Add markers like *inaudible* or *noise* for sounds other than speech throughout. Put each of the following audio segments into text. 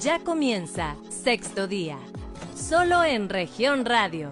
Ya comienza sexto día, solo en región radio.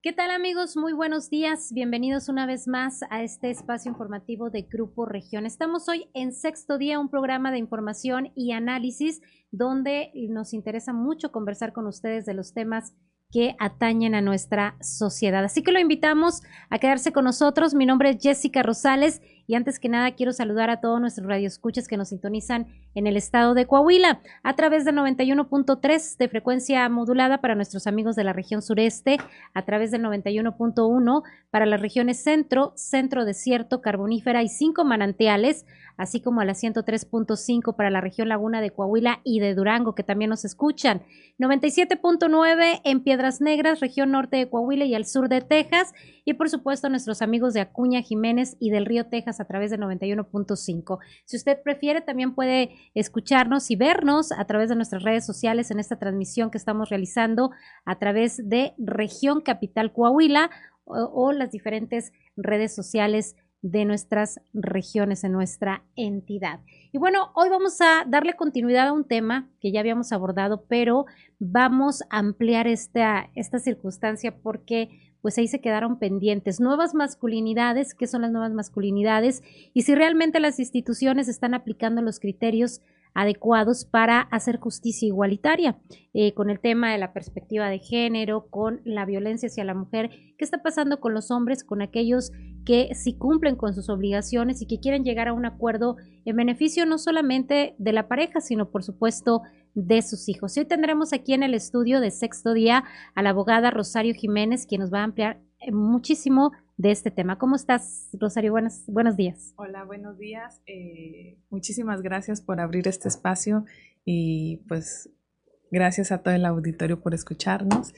¿Qué tal amigos? Muy buenos días. Bienvenidos una vez más a este espacio informativo de Grupo Región. Estamos hoy en sexto día, un programa de información y análisis donde nos interesa mucho conversar con ustedes de los temas que atañen a nuestra sociedad. Así que lo invitamos a quedarse con nosotros. Mi nombre es Jessica Rosales y antes que nada quiero saludar a todos nuestros radioescuchas que nos sintonizan en el estado de Coahuila a través del 91.3 de frecuencia modulada para nuestros amigos de la región sureste, a través del 91.1 para las regiones centro, centro desierto, carbonífera y cinco manantiales, así como a la 103.5 para la región Laguna de Coahuila y de Durango, que también nos escuchan. 97.9 en Piedras Negras, región norte de Coahuila y al sur de Texas. Y por supuesto, nuestros amigos de Acuña, Jiménez y del Río Texas a través de 91.5. Si usted prefiere, también puede escucharnos y vernos a través de nuestras redes sociales en esta transmisión que estamos realizando a través de Región Capital Coahuila o, las diferentes redes sociales de nuestras regiones, en nuestra entidad. Y bueno, hoy vamos a darle continuidad a un tema que ya habíamos abordado, pero vamos a ampliar esta, esta circunstancia porque pues ahí se quedaron pendientes. Nuevas masculinidades, ¿qué son las nuevas masculinidades? Y si realmente las instituciones están aplicando los criterios adecuados para hacer justicia igualitaria, eh, con el tema de la perspectiva de género, con la violencia hacia la mujer, qué está pasando con los hombres, con aquellos que sí cumplen con sus obligaciones y que quieren llegar a un acuerdo en beneficio no solamente de la pareja, sino por supuesto de sus hijos. hoy tendremos aquí en el estudio de sexto día a la abogada Rosario Jiménez, quien nos va a ampliar eh, muchísimo de este tema. ¿Cómo estás, Rosario? Buenos, buenos días. Hola, buenos días. Eh, muchísimas gracias por abrir este espacio y pues gracias a todo el auditorio por escucharnos.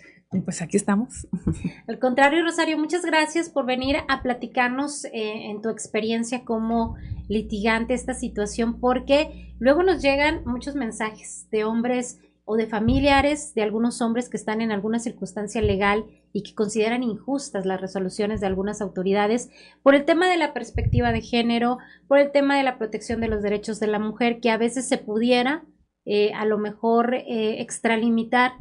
Pues aquí estamos. *laughs* Al contrario, Rosario, muchas gracias por venir a platicarnos eh, en tu experiencia como litigante esta situación, porque luego nos llegan muchos mensajes de hombres o de familiares de algunos hombres que están en alguna circunstancia legal y que consideran injustas las resoluciones de algunas autoridades por el tema de la perspectiva de género, por el tema de la protección de los derechos de la mujer, que a veces se pudiera eh, a lo mejor eh, extralimitar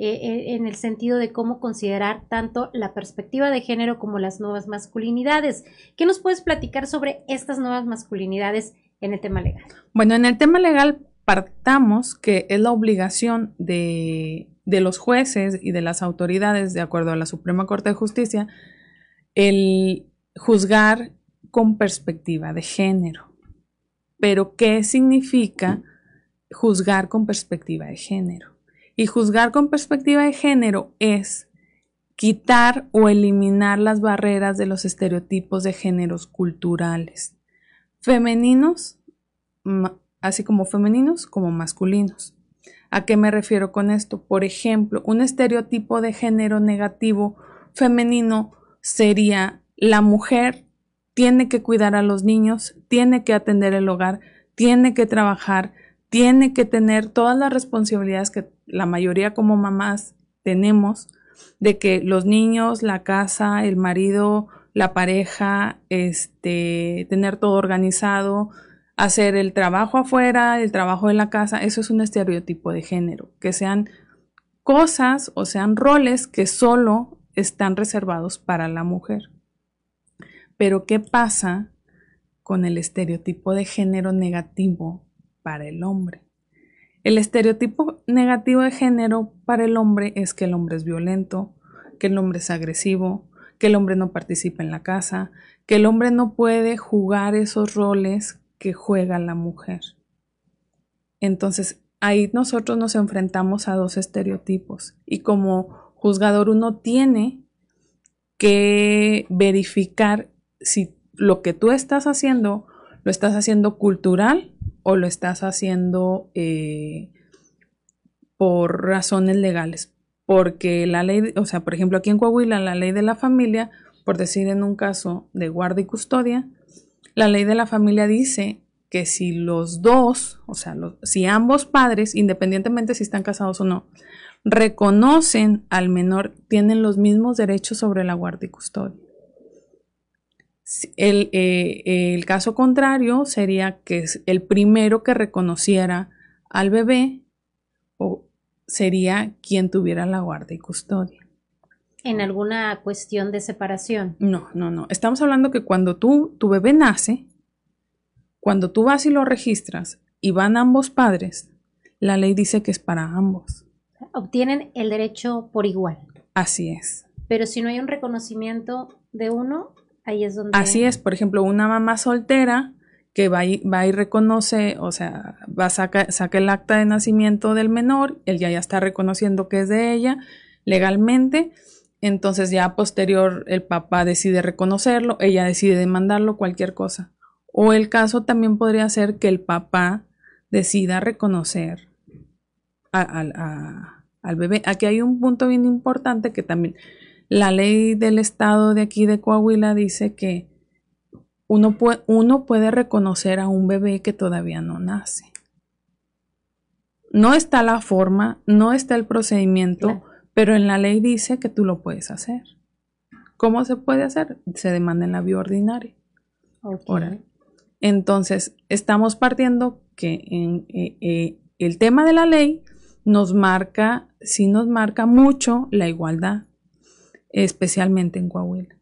eh, en el sentido de cómo considerar tanto la perspectiva de género como las nuevas masculinidades. ¿Qué nos puedes platicar sobre estas nuevas masculinidades en el tema legal? Bueno, en el tema legal partamos que es la obligación de, los jueces y de las autoridades, de acuerdo a la Suprema Corte de Justicia, el juzgar con perspectiva de género. Pero, ¿qué significa juzgar con perspectiva de género? Y juzgar con perspectiva de género es quitar o eliminar las barreras de los estereotipos de géneros culturales, femeninos, así como femeninos como masculinos. ¿A qué me refiero con esto? Por ejemplo, un estereotipo de género negativo femenino sería la mujer tiene que cuidar a los niños, tiene que atender el hogar, tiene que trabajar, tiene que tener todas las responsabilidades que la mayoría como mamás tenemos de que los niños, la casa, el marido, la pareja, este, tener todo organizado, hacer el trabajo afuera, el trabajo en la casa, eso es un estereotipo de género, que sean cosas o sean roles que solo están reservados para la mujer. Pero ¿qué pasa con el estereotipo de género negativo para el hombre? El estereotipo negativo de género para el hombre es que el hombre es violento, que el hombre es agresivo, que el hombre no participa en la casa, que el hombre no puede jugar esos roles que juega la mujer. Entonces, ahí nosotros nos enfrentamos a dos estereotipos y como juzgador uno tiene que verificar si lo que tú estás haciendo lo estás haciendo cultural o lo estás haciendo eh, por razones legales. Porque la ley, o sea, por ejemplo, aquí en Coahuila, la ley de la familia, por decir en un caso de guarda y custodia, la ley de la familia dice que si los dos, o sea, si ambos padres, independientemente si están casados o no, reconocen al menor, tienen los mismos derechos sobre la guardia y custodia. Eh, el, caso contrario sería que el primero que reconociera al bebé o sería quien tuviera la guarda y custodia. En alguna cuestión de separación. No, no, no. Estamos hablando que cuando tú, tu bebé nace, cuando tú vas y lo registras y van ambos padres, la ley dice que es para ambos. Obtienen el derecho por igual. Así es. Pero si no hay un reconocimiento de uno, ahí es donde... Así es, por ejemplo, una mamá soltera que va y, va y reconoce, o sea, va a saca, saca el acta de nacimiento del menor, él ya, ya está reconociendo que es de ella legalmente, entonces ya posterior el papá decide reconocerlo, ella decide demandarlo, cualquier cosa. O el caso también podría ser que el papá decida reconocer al bebé. Aquí hay un punto bien importante que también la ley del estado de aquí de Coahuila dice que uno puede, uno puede reconocer a un bebé que todavía no nace. No está la forma, no está el procedimiento, pero en la ley dice que tú lo puedes hacer. ¿Cómo se puede hacer? Se demanda en la vía ordinaria. Entonces, estamos partiendo que en, eh, eh, el tema de la ley nos marca, sí nos marca mucho la igualdad, especialmente en Coahuila.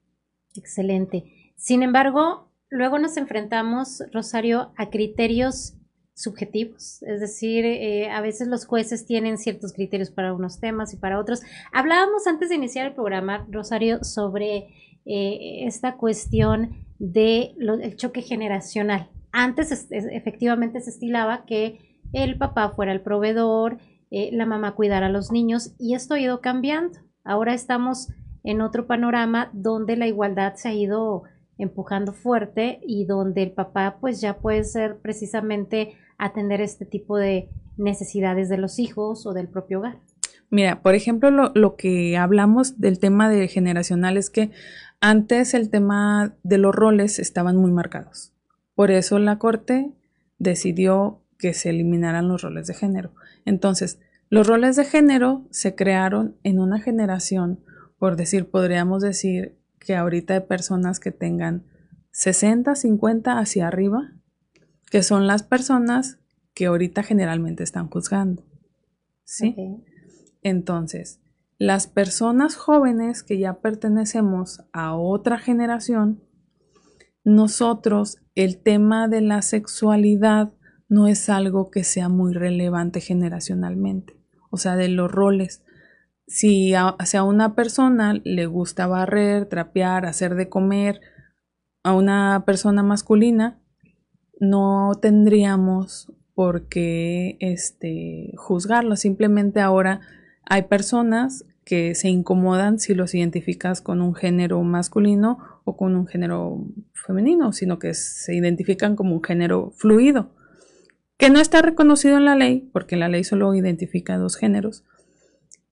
Excelente. Sin embargo, luego nos enfrentamos, Rosario, a criterios subjetivos, es decir, eh, a veces los jueces tienen ciertos criterios para unos temas y para otros. Hablábamos antes de iniciar el programa, Rosario, sobre esta cuestión del choque generacional. Antes efectivamente se estilaba que el papá fuera el proveedor, eh, la mamá cuidara a los niños y esto ha ido cambiando. Ahora estamos en otro panorama donde la igualdad se ha ido empujando fuerte y donde el papá pues ya puede ser precisamente atender este tipo de necesidades de los hijos o del propio hogar. Mira, por ejemplo, lo, lo que hablamos del tema de generacional es que antes el tema de los roles estaban muy marcados. Por eso la Corte decidió que se eliminaran los roles de género. Entonces, los roles de género se crearon en una generación, por decir, podríamos decir que ahorita hay personas que tengan 60, 50 hacia arriba, que son las personas que ahorita generalmente están juzgando. ¿Sí? Entonces, las personas jóvenes que ya pertenecemos a otra generación, nosotros el tema de la sexualidad no es algo que sea muy relevante generacionalmente, o sea, de los roles. Si a, una persona le gusta barrer, trapear, hacer de comer, a una persona masculina, no tendríamos por qué este, juzgarlo. Simplemente ahora hay personas que se incomodan si los identificas con un género masculino o con un género femenino, sino que se identifican como un género fluido, que no está reconocido en la ley, porque la ley solo identifica dos géneros,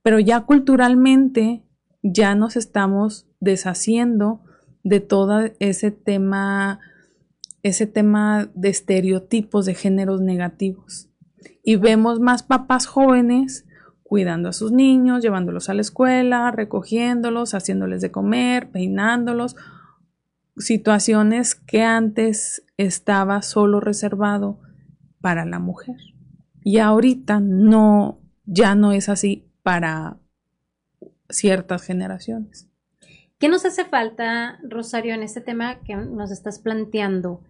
pero ya culturalmente ya nos estamos deshaciendo de todo ese tema, ese tema de estereotipos de géneros negativos. Y vemos más papás jóvenes cuidando a sus niños, llevándolos a la escuela, recogiéndolos, haciéndoles de comer, peinándolos, situaciones que antes estaba solo reservado para la mujer. Y ahorita no, ya no es así para ciertas generaciones. ¿Qué nos hace falta, Rosario, en este tema que nos estás planteando?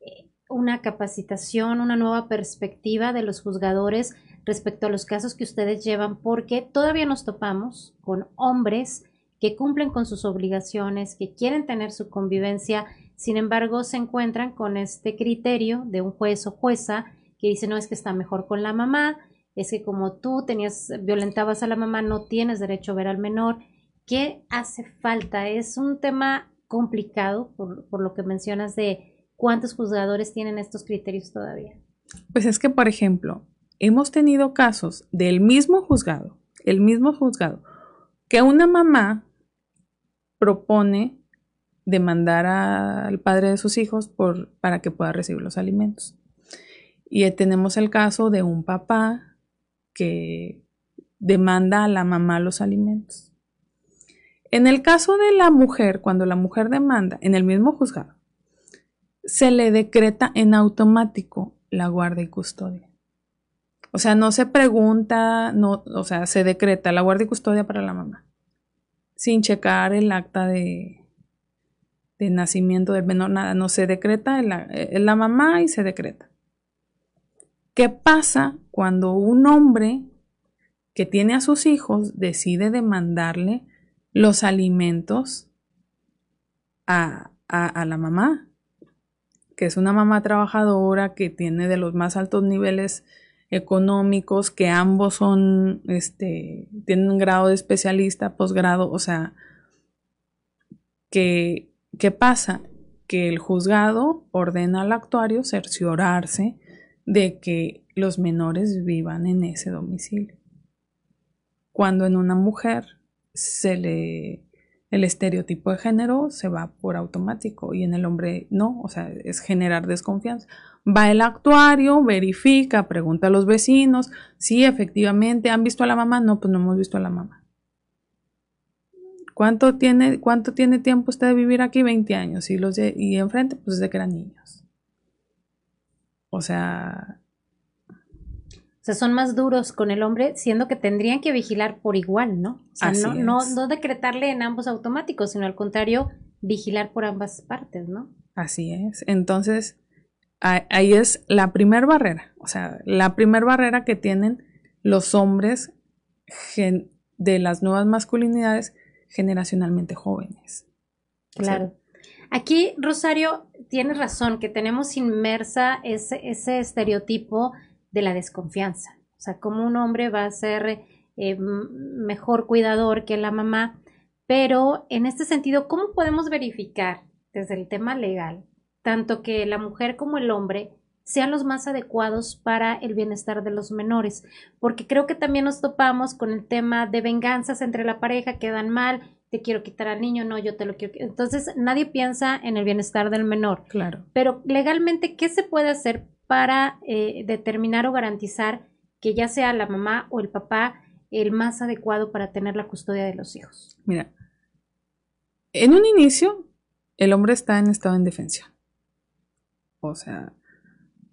Eh, una capacitación, una nueva perspectiva de los juzgadores respecto a los casos que ustedes llevan, porque todavía nos topamos con hombres que cumplen con sus obligaciones, que quieren tener su convivencia, sin embargo se encuentran con este criterio de un juez o jueza que dice no es que está mejor con la mamá, es que como tú tenías, violentabas a la mamá, no tienes derecho a ver al menor. ¿Qué hace falta? Es un tema complicado por, por lo que mencionas de cuántos juzgadores tienen estos criterios todavía. Pues es que, por ejemplo, hemos tenido casos del mismo juzgado, el mismo juzgado, que una mamá propone demandar al padre de sus hijos por, para que pueda recibir los alimentos. Y tenemos el caso de un papá que demanda a la mamá los alimentos. En el caso de la mujer, cuando la mujer demanda en el mismo juzgado, se le decreta en automático la guarda y custodia O sea, no se pregunta, no, o sea, se decreta la guardia y custodia para la mamá, sin checar el acta de, de nacimiento del menor, nada, no se decreta, es la mamá y se decreta. ¿Qué pasa cuando un hombre que tiene a sus hijos decide demandarle los alimentos a, la mamá? Que es una mamá trabajadora que tiene de los más altos niveles económicos, que ambos son, este, tienen un grado de especialista, posgrado, o sea, que, ¿qué pasa? Que el juzgado ordena al actuario cerciorarse de que los menores vivan en ese domicilio. Cuando en una mujer se le el estereotipo de género se va por automático y en el hombre no, o sea, es generar desconfianza. Va el actuario, verifica, pregunta a los vecinos, si efectivamente han visto a la mamá, no, pues no hemos visto a la mamá. ¿Cuánto tiene, cuánto tiene tiempo usted de vivir aquí? 20 años. Y, los y enfrente, pues desde que eran niños. O sea... O sea, son más duros con el hombre, siendo que tendrían que vigilar por igual, ¿no? O sea, no, no, no, decretarle en ambos automáticos, sino al contrario, vigilar por ambas partes, ¿no? Así es. Entonces, ahí es la primera barrera. O sea, la primera barrera que tienen los hombres de las nuevas masculinidades generacionalmente jóvenes. Claro. Aquí, Rosario, tienes razón, que tenemos inmersa ese, ese estereotipo de la desconfianza. O sea, como un hombre va a ser eh, mejor cuidador que la mamá. Pero en este sentido, ¿cómo podemos verificar desde el tema legal, tanto que la mujer como el hombre sean los más adecuados para el bienestar de los menores? Porque creo que también nos topamos con el tema de venganzas entre la pareja que dan mal, te quiero quitar al niño, no, yo te lo quiero. Entonces, nadie piensa en el bienestar del menor. Claro. Pero legalmente, ¿qué se puede hacer para eh, determinar o garantizar que ya sea la mamá o el papá el más adecuado para tener la custodia de los hijos? Mira, en un inicio, el hombre está en estado de indefensión. O sea,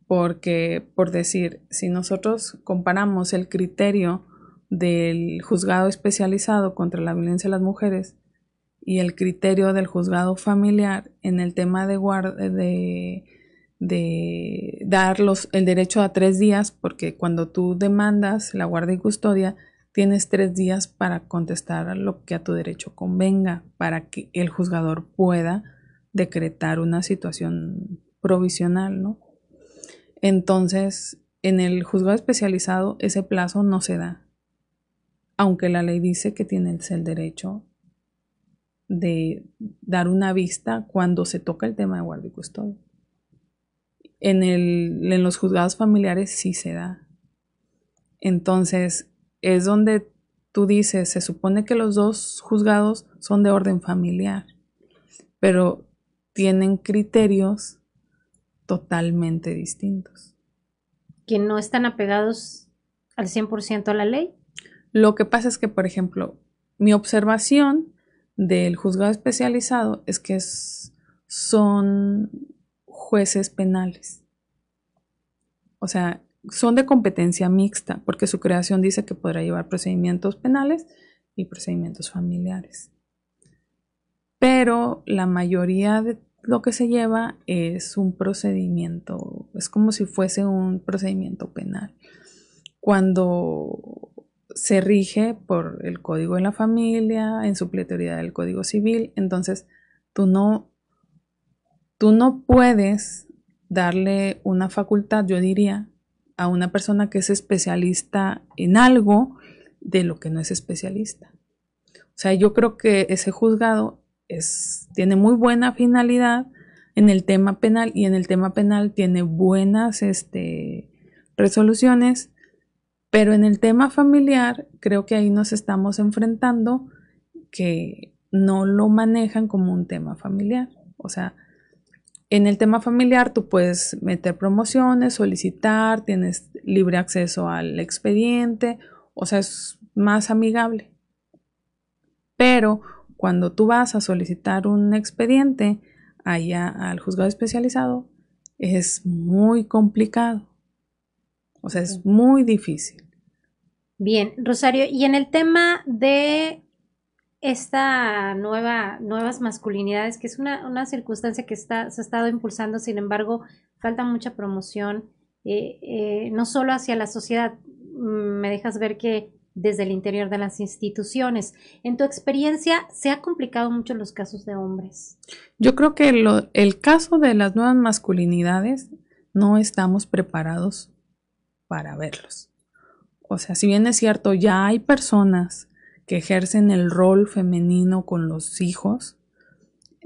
porque, por decir, si nosotros comparamos el criterio del juzgado especializado contra la violencia de las mujeres y el criterio del juzgado familiar en el tema de, de, de dar el derecho a tres días, porque cuando tú demandas la guardia y custodia, tienes tres días para contestar lo que a tu derecho convenga, para que el juzgador pueda decretar una situación provisional, ¿no? Entonces, en el juzgado especializado ese plazo no se da aunque la ley dice que tienes el derecho de dar una vista cuando se toca el tema de guardia y custodia. En, el, en los juzgados familiares sí se da. Entonces, es donde tú dices, se supone que los dos juzgados son de orden familiar, pero tienen criterios totalmente distintos. Que no están apegados al 100% a la ley. Lo que pasa es que, por ejemplo, mi observación del juzgado especializado es que son jueces penales. O sea, son de competencia mixta, porque su creación dice que podrá llevar procedimientos penales y procedimientos familiares. Pero la mayoría de lo que se lleva es un procedimiento, es como si fuese un procedimiento penal. Cuando se rige por el código de la familia, en supletoriedad del código civil. Entonces, tú no, tú no puedes darle una facultad, yo diría, a una persona que es especialista en algo de lo que no es especialista. O sea, yo creo que ese juzgado es, tiene muy buena finalidad en el tema penal y en el tema penal tiene buenas este, resoluciones pero en el tema familiar, creo que ahí nos estamos enfrentando que no lo manejan como un tema familiar. O sea, en el tema familiar tú puedes meter promociones, solicitar, tienes libre acceso al expediente, o sea, es más amigable. Pero cuando tú vas a solicitar un expediente allá al juzgado especializado, es muy complicado O sea, es muy difícil. Bien, Rosario, y en el tema de esta nueva, nuevas masculinidades, que es una, una circunstancia que está, se ha estado impulsando, sin embargo, falta mucha promoción, eh, eh, no solo hacia la sociedad, mm, me dejas ver que desde el interior de las instituciones. En tu experiencia, ¿se ha complicado mucho los casos de hombres? Yo creo que el caso de las nuevas masculinidades no estamos preparados para verlos. O sea, si bien es cierto, ya hay personas que ejercen el rol femenino con los hijos,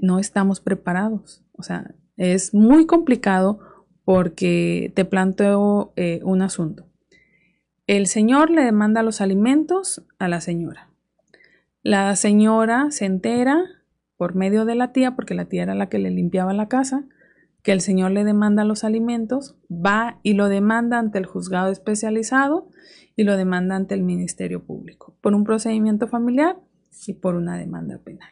no estamos preparados. O sea, es muy complicado porque te planteo eh, un asunto. El señor le demanda los alimentos a la señora. La señora se entera por medio de la tía, porque la tía era la que le limpiaba la casa, que el señor le demanda los alimentos, va y lo demanda ante el juzgado especializado y lo demanda ante el Ministerio Público por un procedimiento familiar y por una demanda penal.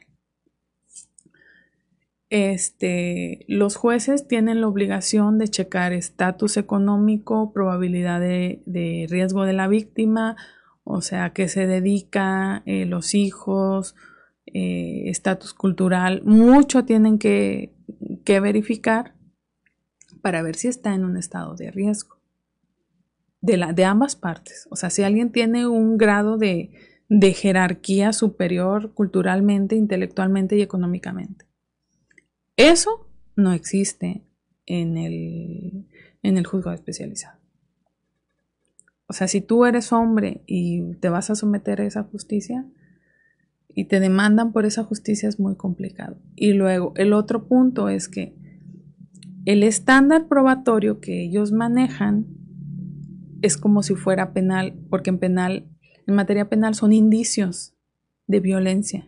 Este, los jueces tienen la obligación de checar estatus económico, probabilidad de, riesgo de la víctima, o sea, qué se dedica, eh, los hijos, eh, estatus cultural, mucho tienen que, que verificar para ver si está en un estado de riesgo de, la, de ambas partes. O sea, si alguien tiene un grado de, jerarquía superior culturalmente, intelectualmente y económicamente. Eso no existe en el, en el juzgado especializado. O sea, si tú eres hombre y te vas a someter a esa justicia y te demandan por esa justicia es muy complicado. Y luego, el otro punto es que el estándar probatorio que ellos manejan es como si fuera penal, porque en penal, en materia penal son indicios de violencia.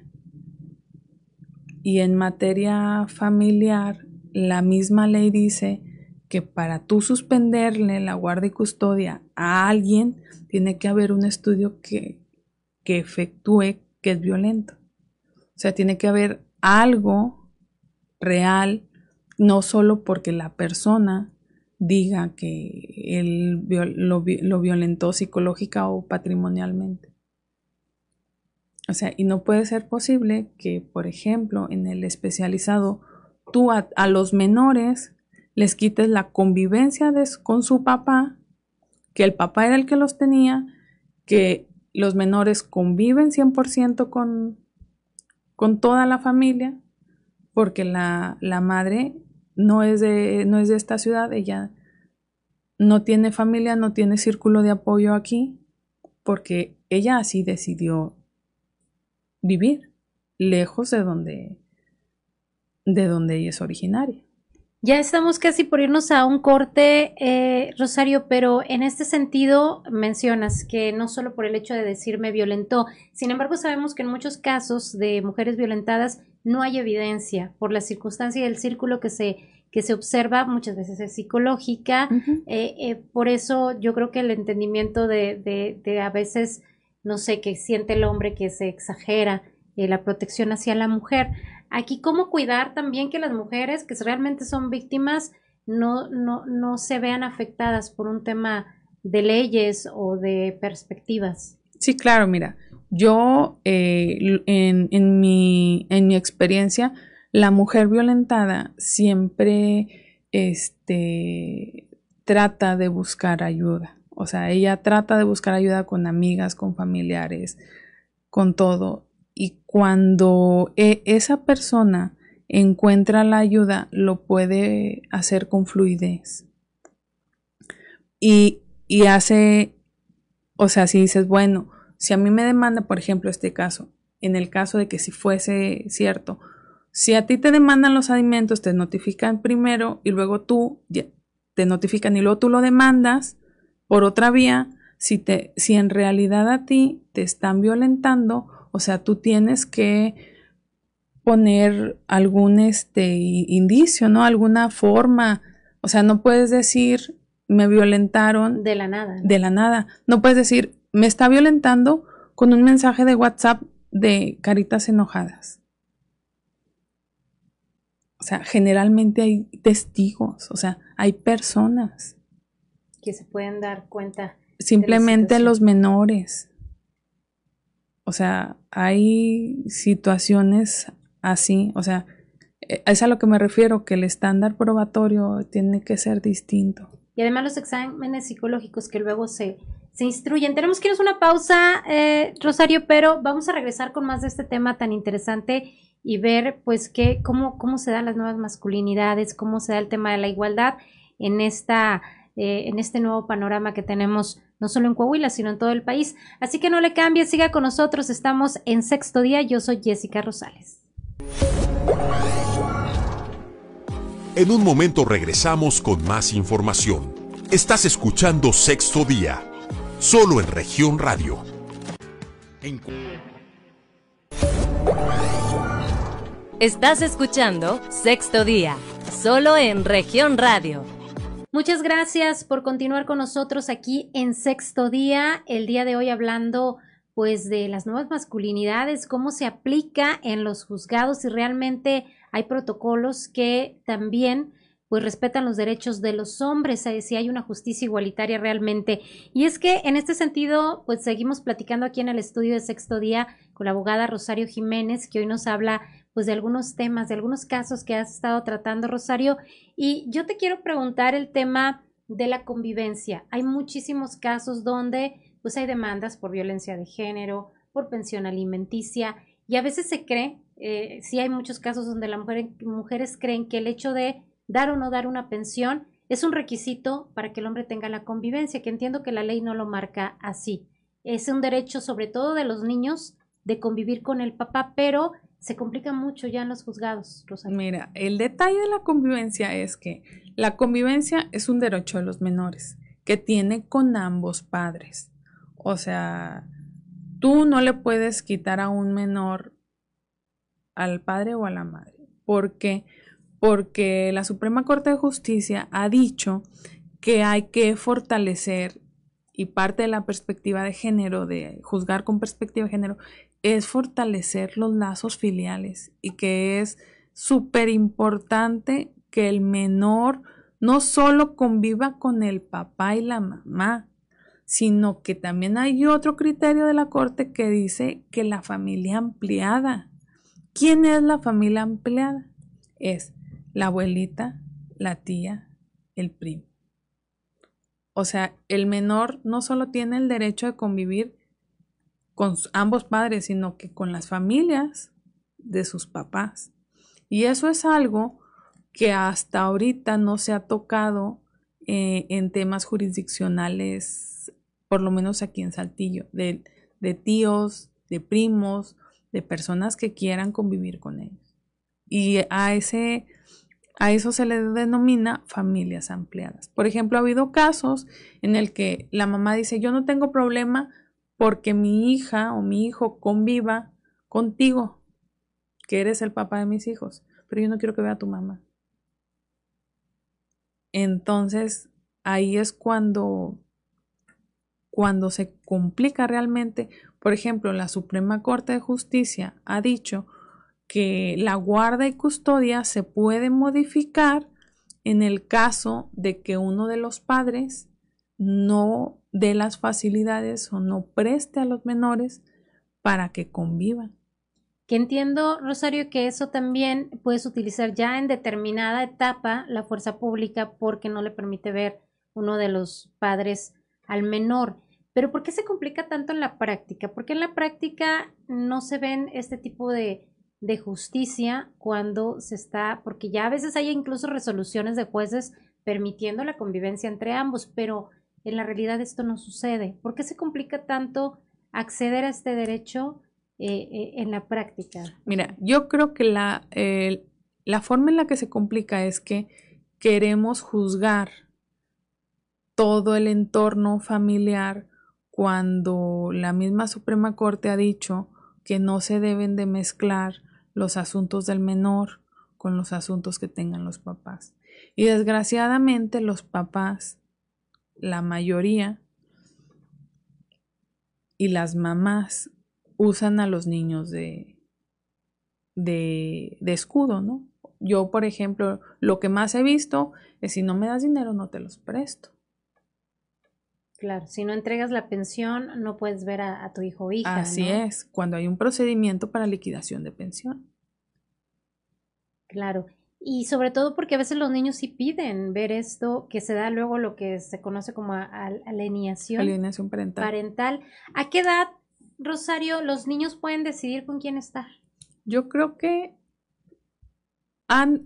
Y en materia familiar, la misma ley dice que para tú suspenderle la guardia y custodia a alguien, tiene que haber un estudio que, que efectúe que es violento. O sea, tiene que haber algo real, no solo porque la persona diga que él lo, violentó psicológica o patrimonialmente. O sea, y no puede ser posible que, por ejemplo, en el especializado, tú a, los menores les quites la convivencia con su papá, que el papá era el que los tenía, que los menores conviven 100% con, con toda la familia, porque la, la madre no es de, no es de esta ciudad, ella no tiene familia, no tiene círculo de apoyo aquí, porque ella así decidió vivir, lejos de donde, de donde ella es originaria. Ya estamos casi por irnos a un corte, eh, Rosario, pero en este sentido mencionas que no solo por el hecho de decirme violentó, sin embargo sabemos que en muchos casos de mujeres violentadas no hay evidencia por la circunstancia y el círculo que se, que se observa muchas veces es psicológica. Eh, eh, por eso yo creo que el entendimiento de, de, a veces, no sé, que siente el hombre que se exagera eh, la protección hacia la mujer. Aquí, ¿cómo cuidar también que las mujeres que realmente son víctimas no, no, no se vean afectadas por un tema de leyes o de perspectivas? Sí, claro, mira, yo, eh, en, mi, en, mi, experiencia, la mujer violentada siempre este, trata de buscar ayuda. O sea, ella trata de buscar ayuda con amigas, con familiares, con todo. Y cuando e, esa persona encuentra la ayuda, lo puede hacer con fluidez. Y, y hace, o sea, si dices, bueno, si a mí me demanda, por ejemplo, este caso, en el caso de que si fuese cierto, si a ti te demandan los alimentos, te notifican primero y luego tú te notifican y luego tú lo demandas por otra vía, si, te, si en realidad a ti te están violentando, o sea, tú tienes que poner algún este indicio, ¿no? Alguna forma, o sea, no puedes decir me violentaron de la nada. De la nada. No puedes decir me está violentando con un mensaje de WhatsApp de caritas enojadas. O sea, generalmente hay testigos, o sea, hay personas. que se pueden dar cuenta. Simplemente los menores. O sea, hay situaciones así, o sea, e, es a lo que me refiero, que el estándar probatorio tiene que ser distinto. Y además los exámenes psicológicos que luego se, se instruyen. Tenemos que irnos una pausa, eh, Rosario, pero vamos a regresar con más de este tema tan interesante y ver pues qué, cómo, cómo se dan las nuevas masculinidades, cómo se da el tema de la igualdad en esta, eh, en este nuevo panorama que tenemos no solo en Coahuila, sino en todo el país. Así que no le cambie, siga con nosotros. Estamos en sexto día. Yo soy Jessica Rosales. En un momento regresamos con más información. Estás escuchando Sexto Día, solo en región radio. Estás escuchando Sexto Día, solo en región radio. Muchas gracias por continuar con nosotros aquí en Sexto Día, el día de hoy hablando pues de las nuevas masculinidades, cómo se aplica en los juzgados y realmente hay protocolos que también pues respetan los derechos de los hombres, eh, si hay una justicia igualitaria realmente. Y es que en este sentido, pues seguimos platicando aquí en el estudio de sexto día con la abogada Rosario Jiménez, que hoy nos habla pues de algunos temas, de algunos casos que has estado tratando, Rosario. Y yo te quiero preguntar el tema de la convivencia. Hay muchísimos casos donde pues hay demandas por violencia de género, por pensión alimenticia y a veces se cree, eh, sí hay muchos casos donde las mujeres creen que el hecho de dar o no dar una pensión es un requisito para que el hombre tenga la convivencia, que entiendo que la ley no lo marca así. Es un derecho sobre todo de los niños de convivir con el papá, pero se complica mucho ya en los juzgados, Rosario. Mira, el detalle de la convivencia es que la convivencia es un derecho de los menores que tiene con ambos padres. O sea, tú no le puedes quitar a un menor al padre o a la madre. ¿Por qué? Porque la Suprema Corte de Justicia ha dicho que hay que fortalecer y parte de la perspectiva de género, de juzgar con perspectiva de género, es fortalecer los lazos filiales y que es súper importante que el menor no solo conviva con el papá y la mamá, sino que también hay otro criterio de la Corte que dice que la familia ampliada. ¿Quién es la familia ampliada? Es la abuelita, la tía, el primo. O sea, el menor no solo tiene el derecho de convivir con ambos padres, sino que con las familias de sus papás. Y eso es algo que hasta ahorita no se ha tocado eh, en temas jurisdiccionales por lo menos aquí en Saltillo, de, tíos, de primos, de personas que quieran convivir con ellos. Y a ese a eso se le denomina familias ampliadas. Por ejemplo, ha habido casos en el que la mamá dice, yo no tengo problema porque mi hija o mi hijo conviva contigo, que eres el papá de mis hijos, pero yo no quiero que vea a tu mamá. Entonces, ahí es cuando cuando se complica realmente, por ejemplo, la Suprema Corte de Justicia ha dicho que la guarda y custodia se puede modificar en el caso de que uno de los padres no dé las facilidades o no preste a los menores para que convivan. Que entiendo, Rosario, que eso también puedes utilizar ya en determinada etapa la fuerza pública porque no le permite ver uno de los padres al menor. Pero ¿por qué se complica tanto en la práctica? Porque en la práctica no se ven este tipo de, de justicia cuando se está, porque ya a veces hay incluso resoluciones de jueces permitiendo la convivencia entre ambos, pero en la realidad esto no sucede. ¿Por qué se complica tanto acceder a este derecho eh, eh, en la práctica? Mira, yo creo que la, la forma en la que se complica es que queremos juzgar todo el entorno familiar cuando la misma Suprema Corte ha dicho que no se deben de mezclar los asuntos del menor con los asuntos que tengan los papás. Y desgraciadamente los papás, la mayoría, y las mamás usan a los niños de, de, escudo, ¿no? Yo, por ejemplo, lo que más he visto es si no me das dinero, no te los presto. Claro, si no entregas la pensión, no puedes ver a, tu hijo o hija. Así es, cuando hay un procedimiento para liquidación de pensión. Claro, y sobre todo porque a veces los niños sí piden ver esto, que se da luego lo que se conoce como alienación, alienación parental. parental. ¿A qué edad, Rosario, los niños pueden decidir con quién estar? Yo creo que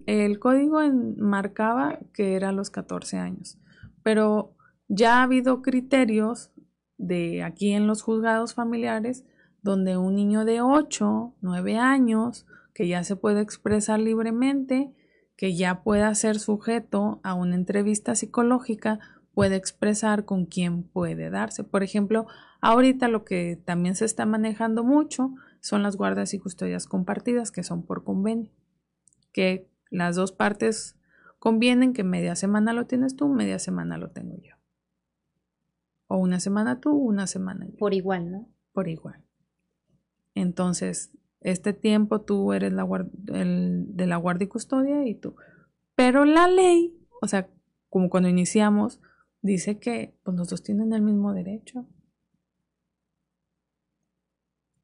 el código marcaba que era a los 14 años, pero ya ha habido criterios de aquí en los juzgados familiares donde un niño de 8, 9 años, que ya se puede expresar libremente, que ya pueda ser sujeto a una entrevista psicológica, puede expresar con quién puede darse. Por ejemplo, ahorita lo que también se está manejando mucho son las guardas y custodias compartidas, que son por convenio, que las dos partes convienen que media semana lo tienes tú, media semana lo tengo yo. O una semana tú, una semana yo. Por igual, ¿no? Por igual. Entonces, este tiempo tú eres la el, de la guardia y custodia y tú. Pero la ley, o sea, como cuando iniciamos, dice que pues, los dos tienen el mismo derecho.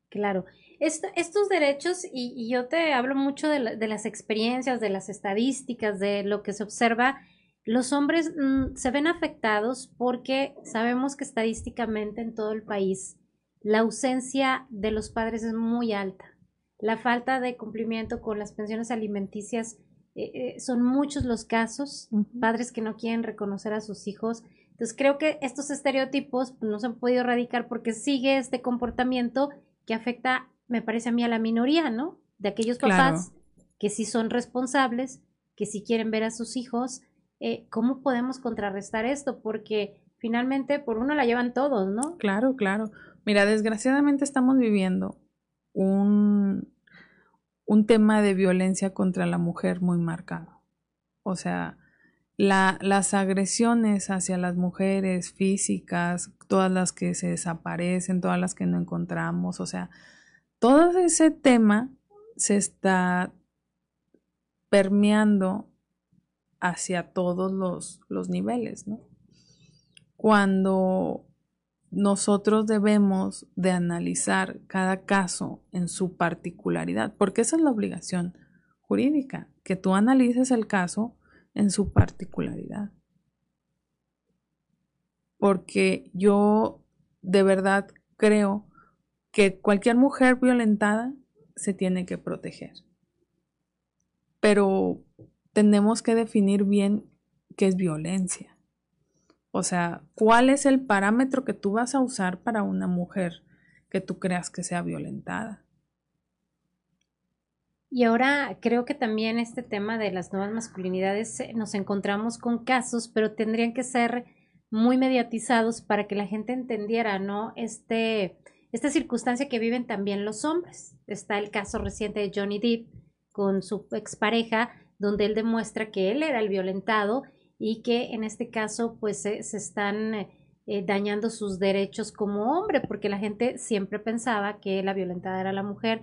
Claro. estos derechos, y, yo te hablo mucho de, de, las experiencias, de las estadísticas, de lo que se observa los hombres mm, se ven afectados porque sabemos que estadísticamente en todo el país la ausencia de los padres es muy alta. La falta de cumplimiento con las pensiones alimenticias eh, eh, son muchos los casos, padres que no quieren reconocer a sus hijos. Entonces creo que estos estereotipos pues, no se han podido erradicar porque sigue este comportamiento que afecta, me parece a mí, a la minoría, ¿no? De aquellos papás que sí son responsables, que sí quieren ver a sus hijos, eh, ¿cómo podemos contrarrestar esto? Porque finalmente por uno la llevan todos, ¿no? Claro, claro. Mira, desgraciadamente estamos viviendo un, un tema de violencia contra la mujer muy marcado. O sea, la, las agresiones hacia las mujeres físicas, todas las que se desaparecen, todas las que no encontramos, o sea, todo ese tema se está permeando hacia todos los, los niveles, ¿no? Cuando nosotros debemos de analizar cada caso en su particularidad, porque esa es la obligación jurídica, que tú analices el caso en su particularidad. Porque yo de verdad creo que cualquier mujer violentada se tiene que proteger. Pero tenemos que definir bien qué es violencia. O sea, ¿cuál es el parámetro que tú vas a usar para una mujer que tú creas que sea violentada? Y ahora creo que también este tema de las nuevas masculinidades eh, nos encontramos con casos, pero tendrían que ser muy mediatizados para que la gente entendiera, ¿no? Este, esta circunstancia que viven también los hombres. Está el caso reciente de Johnny Depp con su expareja, donde él demuestra que él era el violentado y que en este caso pues se, están eh, dañando sus derechos como hombre, porque la gente siempre pensaba que la violentada era la mujer.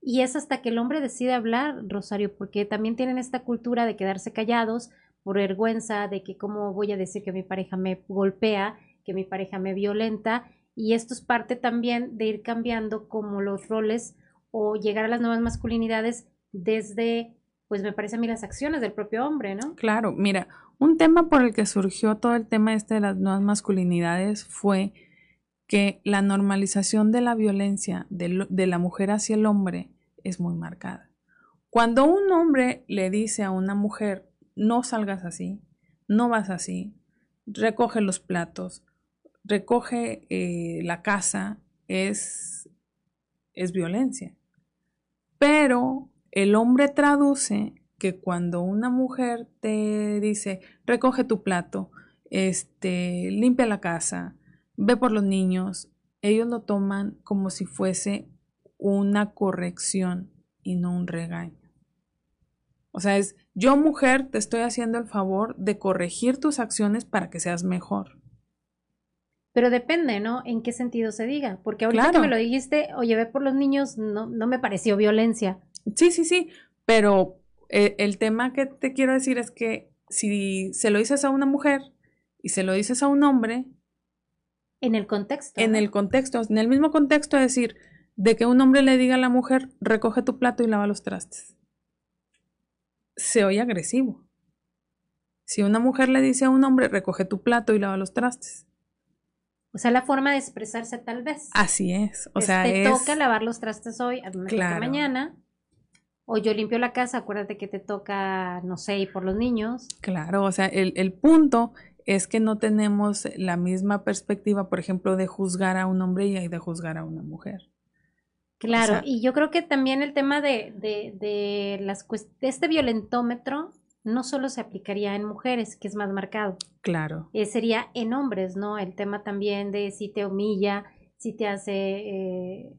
Y es hasta que el hombre decide hablar, Rosario, porque también tienen esta cultura de quedarse callados por vergüenza, de que cómo voy a decir que mi pareja me golpea, que mi pareja me violenta. Y esto es parte también de ir cambiando como los roles o llegar a las nuevas masculinidades desde pues me parece a mí las acciones del propio hombre, ¿no? Claro, mira, un tema por el que surgió todo el tema este de las nuevas masculinidades fue que la normalización de la violencia de, la mujer hacia el hombre es muy marcada. Cuando un hombre le dice a una mujer, no salgas así, no vas así, recoge los platos, recoge eh, la casa, es, es violencia. Pero el hombre traduce que cuando una mujer te dice, recoge tu plato, este, limpia la casa, ve por los niños, ellos lo toman como si fuese una corrección y no un regaño. O sea, es yo mujer te estoy haciendo el favor de corregir tus acciones para que seas mejor. Pero depende, ¿no? En qué sentido se diga. Porque ahorita que me lo dijiste, oye, ve por los niños, no, no me pareció violencia. Sí, sí, sí, pero eh, el tema que te quiero decir es que si se lo dices a una mujer y se lo dices a un hombre, En el contexto. En ¿no? el contexto, en el mismo contexto, es decir, de que un hombre le diga a la mujer, recoge tu plato y lava los trastes. Se oye agresivo. Si una mujer le dice a un hombre, recoge tu plato y lava los trastes. O sea, la forma de expresarse tal vez. Así es. O Es, sea, te es... toca lavar los trastes hoy, a Claro. mañana. O yo limpio la casa, acuérdate que te toca, no sé, ir por los niños. Claro, o sea, el, el punto es que no tenemos la misma perspectiva, por ejemplo, de juzgar a un hombre y de juzgar a una mujer. Claro, sea- y yo creo que también el tema de, de, de las de este violentómetro no solo se aplicaría en mujeres, que es más marcado, Claro, eh, sería en hombres, ¿no? El tema también de si te humilla, si te hace eh,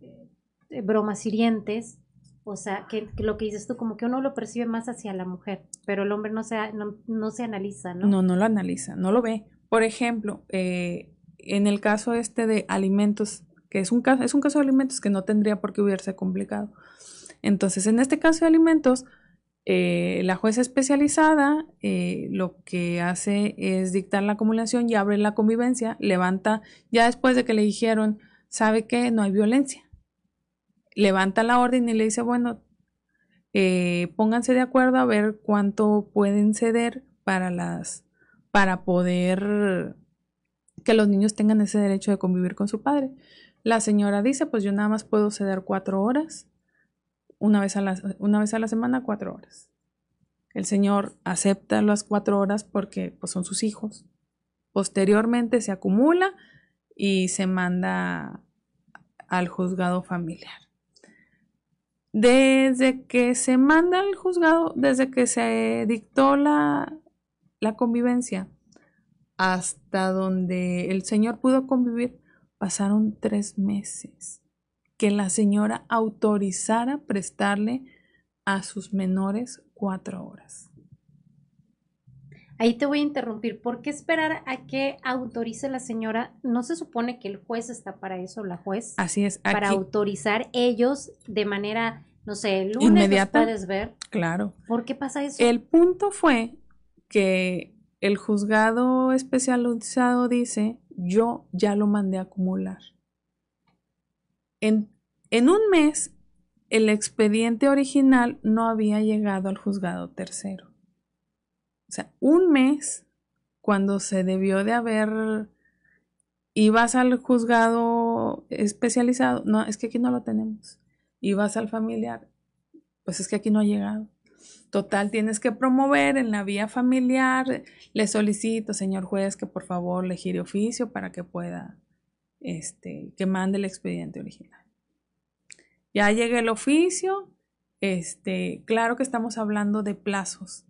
eh, bromas hirientes, o sea, que, que lo que dices tú, como que uno lo percibe más hacia la mujer, pero el hombre no se, no, no se analiza, ¿no? no, no lo analiza, no lo ve. Por ejemplo, eh, en el caso este de alimentos, que es un caso, es un caso de alimentos que no tendría por qué hubiese complicado. Entonces, en este caso de alimentos, eh, la jueza especializada eh, lo que hace es dictar la acumulación y abre la convivencia, levanta, ya después de que le dijeron, sabe que no hay violencia, levanta la orden y le dice, bueno, eh, pónganse de acuerdo a ver cuánto pueden ceder para las, para poder que los niños tengan ese derecho de convivir con su padre. La señora dice, pues yo nada más puedo ceder cuatro horas, una vez a la, una vez a la semana, cuatro horas. El señor acepta las cuatro horas porque pues, son sus hijos. Posteriormente se acumula y se manda al juzgado familiar. Desde que se manda al juzgado, desde que se dictó la, la convivencia, hasta donde el señor pudo convivir, pasaron tres meses que la señora autorizara prestarle a sus menores cuatro horas. Ahí te voy a interrumpir. ¿Por qué esperar a que autorice la señora? ¿No se supone que el juez está para eso, la juez? Así es, para aquí, autorizar ellos de manera, no sé, el lunes Inmediata. los puedes ver. claro. ¿Por qué pasa eso? El punto fue que el juzgado especializado dice, yo ya lo mandé a acumular. En, en un mes, el expediente original no había llegado al juzgado tercero. O sea, un mes cuando se debió de haber... Ibas al juzgado especializado, no, es que aquí no lo tenemos. Ibas al familiar, pues es que aquí no ha llegado. Total, tienes que promover en la vía familiar. Le solicito, señor juez, que por favor le gire oficio para que pueda, este, que mande el expediente original. Ya llegue el oficio. Este, claro que estamos hablando de plazos.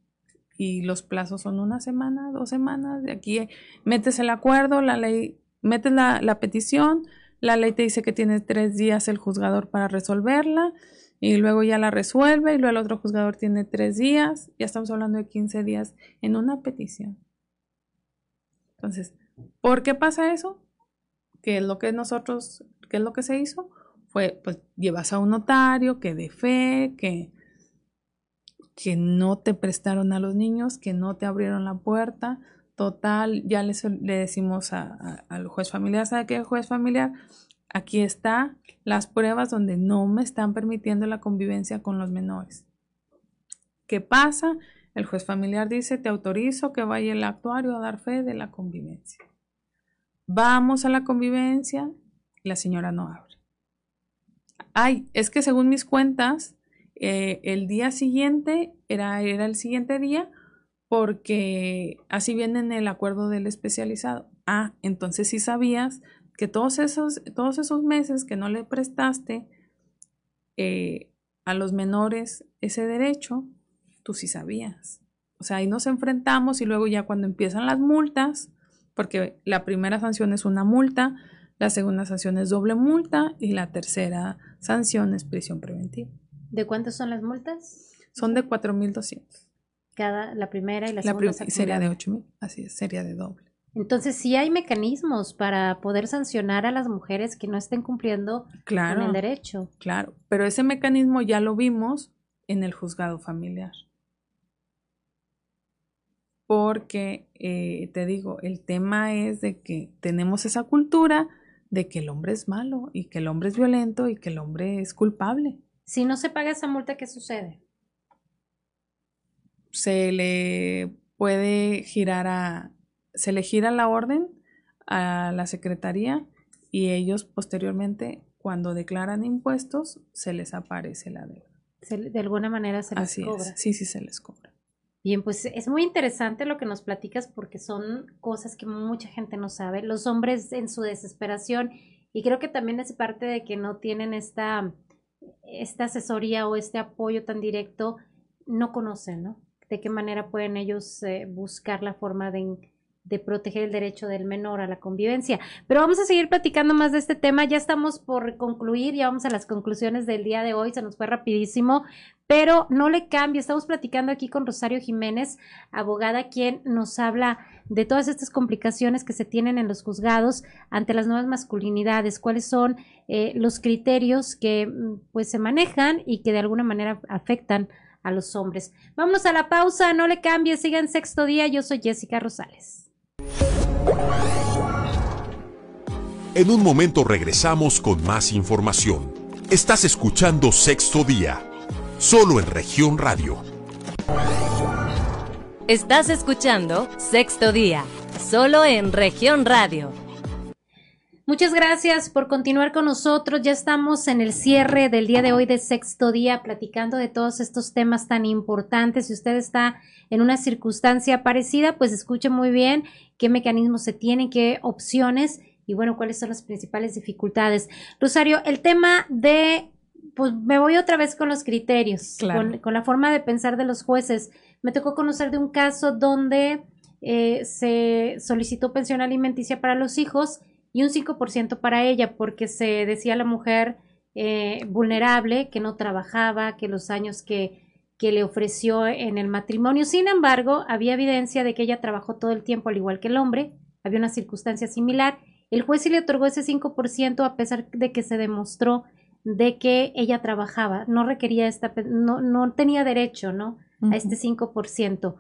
Y los plazos son una semana, dos semanas. De aquí metes el acuerdo, la ley, metes la, petición, la ley te dice que tienes tres días el juzgador para resolverla y luego ya la resuelve y luego el otro juzgador tiene tres días, ya estamos hablando de 15 días en una petición. Entonces, ¿por qué pasa eso? ¿Qué es lo que nosotros, qué es lo que se hizo? Fue, pues, llevas a un notario que de fe, que, que no te prestaron a los niños, que no te abrieron la puerta. Total, ya le, le decimos a, a, al juez familiar, ¿sabe qué juez familiar? Aquí está las pruebas donde no me están permitiendo la convivencia con los menores. ¿Qué pasa? El juez familiar dice, te autorizo que vaya el actuario a dar fe de la convivencia. Vamos a la convivencia, la señora no abre. Ay, es que según mis cuentas, eh, el día siguiente era, era el siguiente día porque así viene en el acuerdo del especializado. Ah, entonces sí sabías que todos esos, todos esos meses que no le prestaste eh, a los menores ese derecho, tú sí sabías. O sea, ahí nos enfrentamos y luego ya cuando empiezan las multas, porque la primera sanción es una multa, la segunda sanción es doble multa y la tercera sanción es prisión preventiva. ¿De cuántas son las multas? Son de 4.200. Cada, la primera y la, La segunda. prim- sería de 8.000, así es, sería de doble. Entonces, sí hay mecanismos para poder sancionar a las mujeres que no estén cumpliendo Claro. con el derecho. Claro, pero ese mecanismo ya lo vimos en el juzgado familiar. porque eh, te digo, el tema es de que tenemos esa cultura de que el hombre es malo y que el hombre es violento y que el hombre es culpable. Si no se paga esa multa, ¿qué sucede? Se le puede girar a, se le gira la orden a la secretaría y ellos posteriormente, cuando declaran impuestos, se les aparece la deuda. de alguna manera se les Así cobra. Es. Sí, sí, se les cobra. Bien, pues es muy interesante lo que nos platicas porque son cosas que mucha gente no sabe. Los hombres en su desesperación, y creo que también es parte de que no tienen esta, esta asesoría o este apoyo tan directo, no conocen, ¿no? De qué manera pueden ellos eh, buscar la forma de, de proteger el derecho del menor a la convivencia. Pero vamos a seguir platicando más de este tema. Ya estamos por concluir, ya vamos a las conclusiones del día de hoy, se nos fue rapidísimo, pero no le cambie. Estamos platicando aquí con Rosario Jiménez, abogada, quien nos habla de todas estas complicaciones que se tienen en los juzgados ante las nuevas masculinidades, cuáles son eh, los criterios que mm, pues se manejan y que de alguna manera afectan a los hombres. Vámonos a la pausa, no le cambie, sigan sexto día, yo soy Jessica Rosales. En un momento regresamos con más información. Estás escuchando Sexto Día, solo en región radio. Estás escuchando Sexto Día, solo en región radio. Muchas gracias por continuar con nosotros. Ya estamos en el cierre del día de hoy de sexto día platicando de todos estos temas tan importantes. Si usted está en una circunstancia parecida, pues escuche muy bien qué mecanismos se tienen, qué opciones y bueno, cuáles son las principales dificultades. Rosario, el tema de, pues me voy otra vez con los criterios, con, la forma de pensar de los jueces. Me tocó conocer de un caso donde eh, se solicitó pensión alimenticia para los hijos y un 5% para ella, porque se decía la mujer eh, vulnerable, que no trabajaba, que los años que que le ofreció en el matrimonio. Sin embargo, había evidencia de que ella trabajó todo el tiempo al igual que el hombre, había una circunstancia similar. El juez sí le otorgó ese 5% a pesar de que se demostró de que ella trabajaba, no requería esta, no, no tenía derecho, ¿no? A este 5%.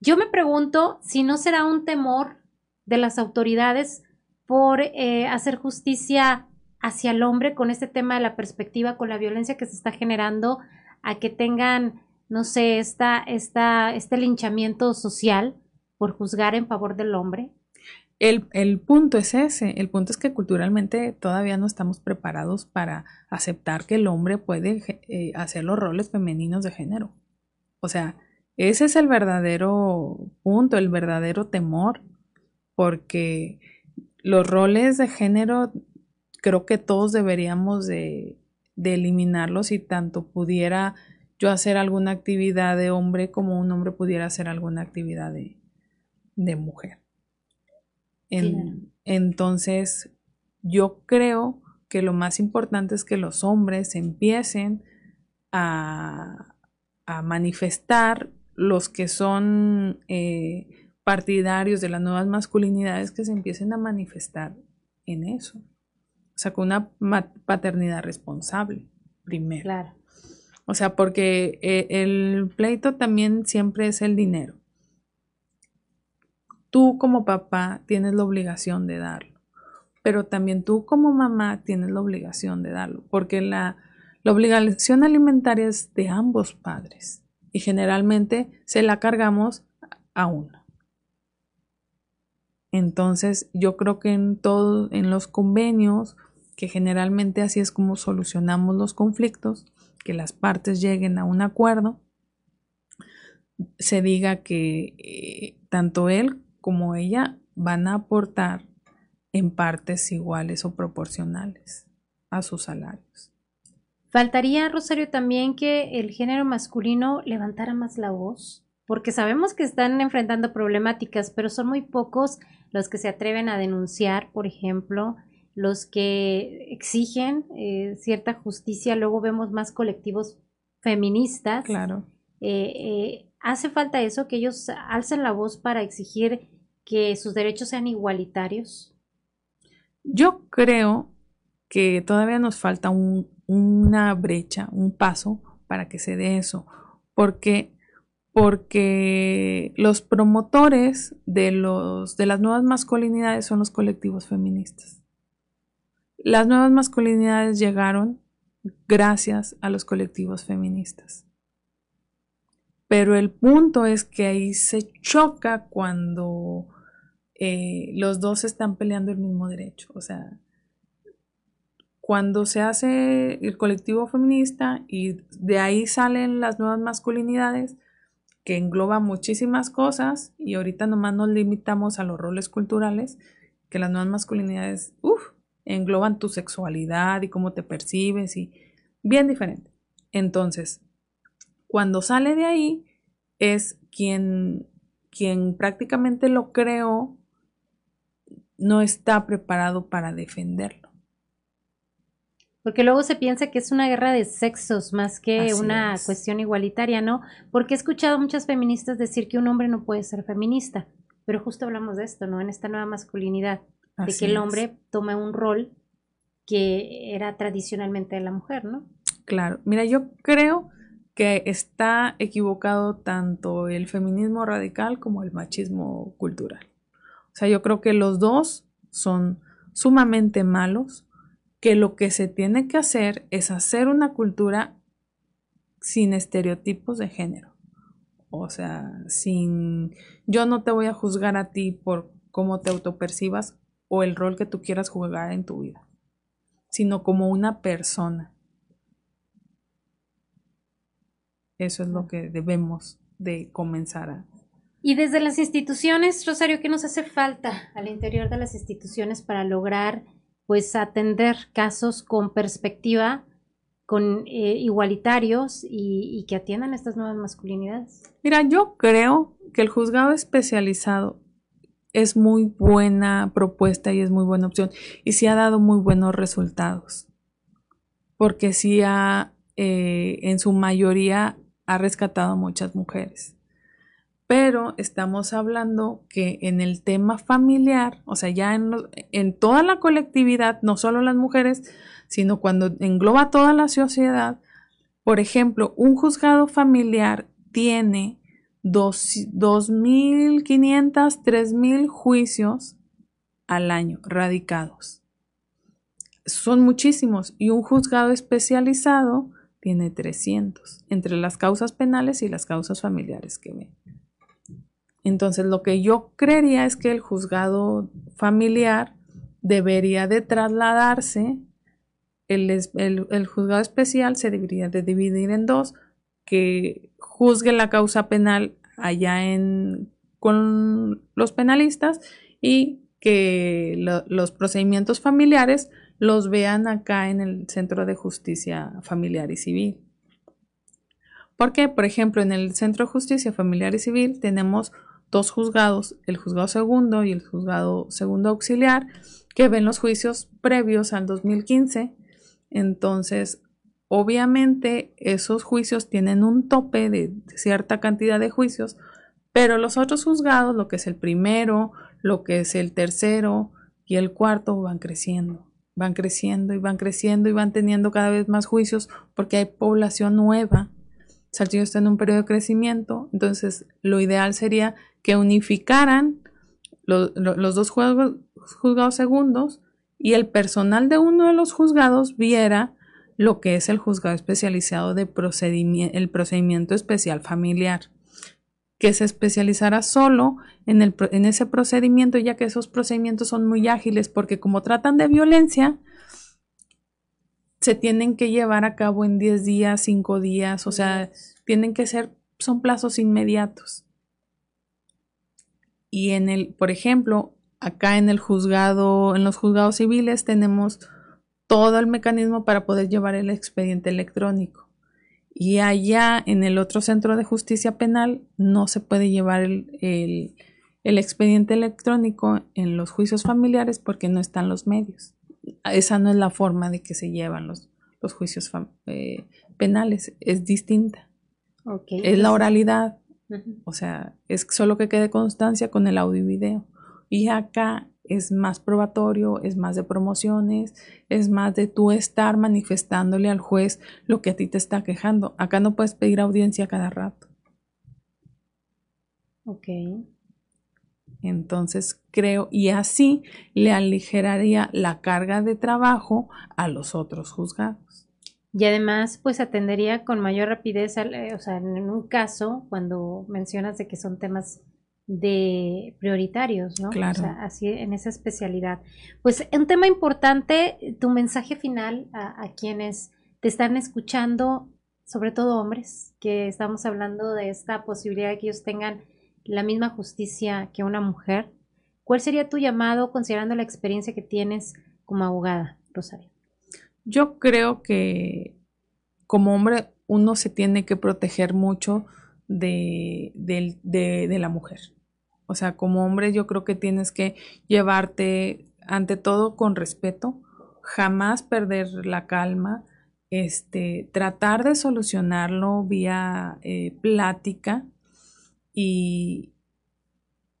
Yo me pregunto si no será un temor de las autoridades por eh, hacer justicia hacia el hombre con este tema de la perspectiva, con la violencia que se está generando, a que tengan no sé, esta, esta, este linchamiento social por juzgar en favor del hombre? El, el, punto es ese, el punto es que culturalmente todavía no estamos preparados para aceptar que el hombre puede eh, hacer los roles femeninos de género. O sea, ese es el verdadero punto, el verdadero temor, porque los roles de género creo que todos deberíamos de, de eliminarlos y tanto pudiera yo hacer alguna actividad de hombre como un hombre pudiera hacer alguna actividad de, mujer. Entonces, yo creo que lo más importante es que los hombres empiecen a, manifestar los que son eh, partidarios de las nuevas masculinidades que se empiecen a manifestar en eso. O sea, con una paternidad responsable, primero. Claro. O sea, porque eh, el pleito también siempre es el dinero. Tú como papá tienes la obligación de darlo, pero también tú como mamá tienes la obligación de darlo, porque la, obligación alimentaria es de ambos padres y generalmente se la cargamos a uno. Entonces, yo creo que en todos, en los convenios, que generalmente así es como solucionamos los conflictos, que las partes lleguen a un acuerdo, se diga que eh, tanto él como ella van a aportar en partes iguales o proporcionales a sus salarios. Faltaría, Rosario, también que el género masculino levantara más la voz, porque sabemos que están enfrentando problemáticas, pero son muy pocos los que se atreven a denunciar, por ejemplo, los que exigen eh, cierta justicia, luego vemos más colectivos feministas. Claro. Eh, eh, hace falta eso, que ellos alcen la voz para exigir que sus derechos sean igualitarios. Yo creo que todavía nos falta un, una brecha, un paso para que se dé eso, porque porque los promotores de, los, de las nuevas masculinidades son los colectivos feministas. Las nuevas masculinidades llegaron gracias a los colectivos feministas. Pero el punto es que ahí se choca cuando eh, los dos están peleando el mismo derecho. O sea, cuando se hace el colectivo feminista y de ahí salen las nuevas masculinidades, que engloba muchísimas cosas y ahorita nomás nos limitamos a los roles culturales, que las nuevas masculinidades, engloban tu sexualidad y cómo te percibes y bien diferente. Entonces, cuando sale de ahí es quien, quien prácticamente lo creó, no está preparado para defenderlo. Porque luego se piensa que es una guerra de sexos más que una cuestión igualitaria, ¿no? Porque he escuchado a muchas feministas decir que un hombre no puede ser feminista, pero justo hablamos de esto, ¿no? En esta nueva masculinidad, de que el hombre toma un rol que era tradicionalmente de la mujer, ¿no? Claro, mira, yo creo que está equivocado tanto el feminismo radical como el machismo cultural. O sea, yo creo que los dos son sumamente malos que lo que se tiene que hacer es hacer una cultura sin estereotipos de género. O sea, sin yo no te voy a juzgar a ti por cómo te autopercibas o el rol que tú quieras jugar en tu vida, sino como una persona. Eso es lo que debemos de comenzar a. Y desde las instituciones, Rosario, ¿qué nos hace falta al interior de las instituciones para lograr pues atender casos con perspectiva, con eh, igualitarios y, que atiendan estas nuevas masculinidades? Mira, yo creo que el juzgado especializado es muy buena propuesta y es muy buena opción y sí ha dado muy buenos resultados porque sí ha, eh, en su mayoría, ha rescatado a muchas mujeres pero estamos hablando que en el tema familiar, o sea, ya en, en, toda la colectividad, no solo las mujeres, sino cuando engloba toda la sociedad, por ejemplo, un juzgado familiar tiene 2.500, 3.000 juicios al año radicados. Son muchísimos y un juzgado especializado tiene 300 entre las causas penales y las causas familiares que ven. Entonces, lo que yo creería es que el juzgado familiar debería de trasladarse, el, juzgado especial se debería de dividir en dos, que juzgue la causa penal allá en, con los penalistas y que los procedimientos familiares los vean acá en el Centro de Justicia Familiar y Civil. Porque, por ejemplo, en el Centro de Justicia Familiar y Civil tenemos dos juzgados, el juzgado segundo y el juzgado segundo auxiliar, que ven los juicios previos al 2015. Entonces, obviamente, esos juicios tienen un tope de cierta cantidad de juicios, pero los otros juzgados, lo que es el primero, lo que es el tercero y el cuarto, van creciendo. Van creciendo y van creciendo y van teniendo cada vez más juicios porque hay población nueva. Saltillo está en un periodo de crecimiento, entonces lo ideal sería que unificaran los dos juzgados segundos y el personal de uno de los juzgados viera lo que es el juzgado especializado de el procedimiento especial familiar, que se especializara solo en, el, en ese procedimiento, ya que esos procedimientos son muy ágiles, porque como tratan de violencia, se tienen que llevar a cabo en 10 días, 5 días, o sea, tienen que ser, son plazos inmediatos. Y en el, por ejemplo, acá en el juzgado, en los juzgados civiles tenemos todo el mecanismo para poder llevar el expediente electrónico. Y allá en el otro centro de justicia penal no se puede llevar el, expediente electrónico en los juicios familiares porque no están los medios. Esa no es la forma de que se llevan los, los juicios eh, penales, es distinta. Es la oralidad, o sea, es solo que quede constancia con el audio y video. Y acá es más probatorio, es más de promociones, es más de tú estar manifestándole al juez lo que a ti te está quejando. Acá no puedes pedir audiencia cada rato. Ok. Entonces creo, y así le aligeraría la carga de trabajo a los otros juzgados. Y además, pues atendería con mayor rapidez, o sea, en un caso, cuando mencionas de que son temas de prioritarios, ¿no? Claro. O sea, así en esa especialidad. Pues un tema importante, tu mensaje final a, a quienes te están escuchando, sobre todo hombres, que estamos hablando de esta posibilidad de que ellos tengan la misma justicia que una mujer. ¿Cuál sería tu llamado considerando la experiencia que tienes como abogada, Rosario? Yo creo que como hombre uno se tiene que proteger mucho de, de, la mujer. O sea, como hombre yo creo que tienes que llevarte ante todo con respeto, jamás perder la calma, este, tratar de solucionarlo vía eh, plática y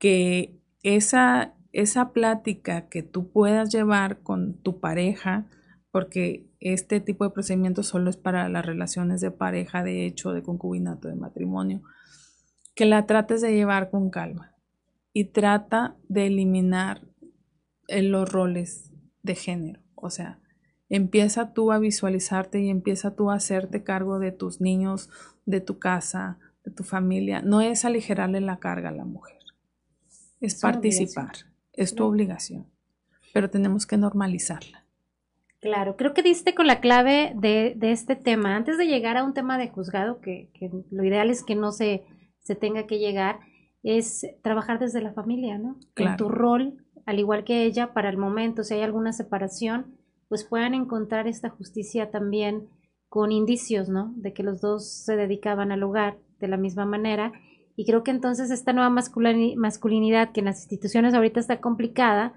que esa, esa plática que tú puedas llevar con tu pareja, porque este tipo de procedimiento solo es para las relaciones de pareja, de hecho, de concubinato, de matrimonio, que la trates de llevar con calma y trata de eliminar eh, los roles de género. O sea, empieza tú a visualizarte y empieza tú a hacerte cargo de tus niños, de tu casa, de tu familia. No es aligerarle la carga a la mujer, es, participar, es tu obligación, pero tenemos que normalizarla. Claro, creo que diste con la clave de, este tema. Antes de llegar a un tema de juzgado, que, lo ideal es que no se, se, tenga que llegar, es trabajar desde la familia, ¿no? En tu rol, al igual que ella, para el momento, si hay alguna separación, pues puedan encontrar esta justicia también con indicios, ¿no? De que los dos se dedicaban al hogar de la misma manera. Y creo que entonces esta nueva masculinidad que en las instituciones ahorita está complicada,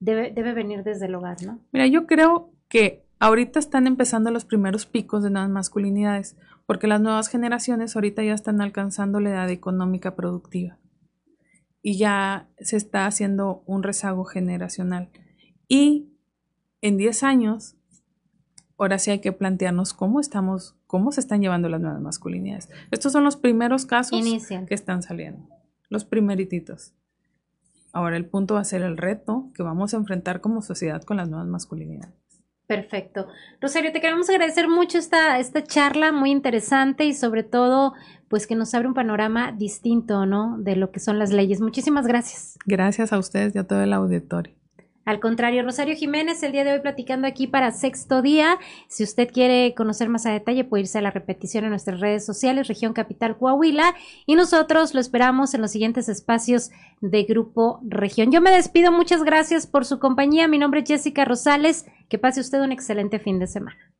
debe, debe venir desde el hogar, ¿no? Mira, yo creo que ahorita están empezando los primeros picos de nuevas masculinidades, porque las nuevas generaciones ahorita ya están alcanzando la edad económica productiva y ya se está haciendo un rezago generacional. Y en 10 años, ahora sí hay que plantearnos cómo estamos, cómo se están llevando las nuevas masculinidades. Estos son los primeros casos que están saliendo, los primerititos. Ahora el punto va a ser el reto que vamos a enfrentar como sociedad con las nuevas masculinidades. Perfecto. Rosario, te queremos agradecer mucho esta, esta charla muy interesante y sobre todo, pues que nos abre un panorama distinto, ¿no? De lo que son las leyes. Muchísimas gracias. Gracias a ustedes y a todo el auditorio. Al contrario, Rosario Jiménez, el día de hoy platicando aquí para sexto día. Si usted quiere conocer más a detalle, puede irse a la repetición en nuestras redes sociales, Región Capital Coahuila. Y nosotros lo esperamos en los siguientes espacios de Grupo Región. Yo me despido, muchas gracias por su compañía. Mi nombre es Jessica Rosales. Que pase usted un excelente fin de semana.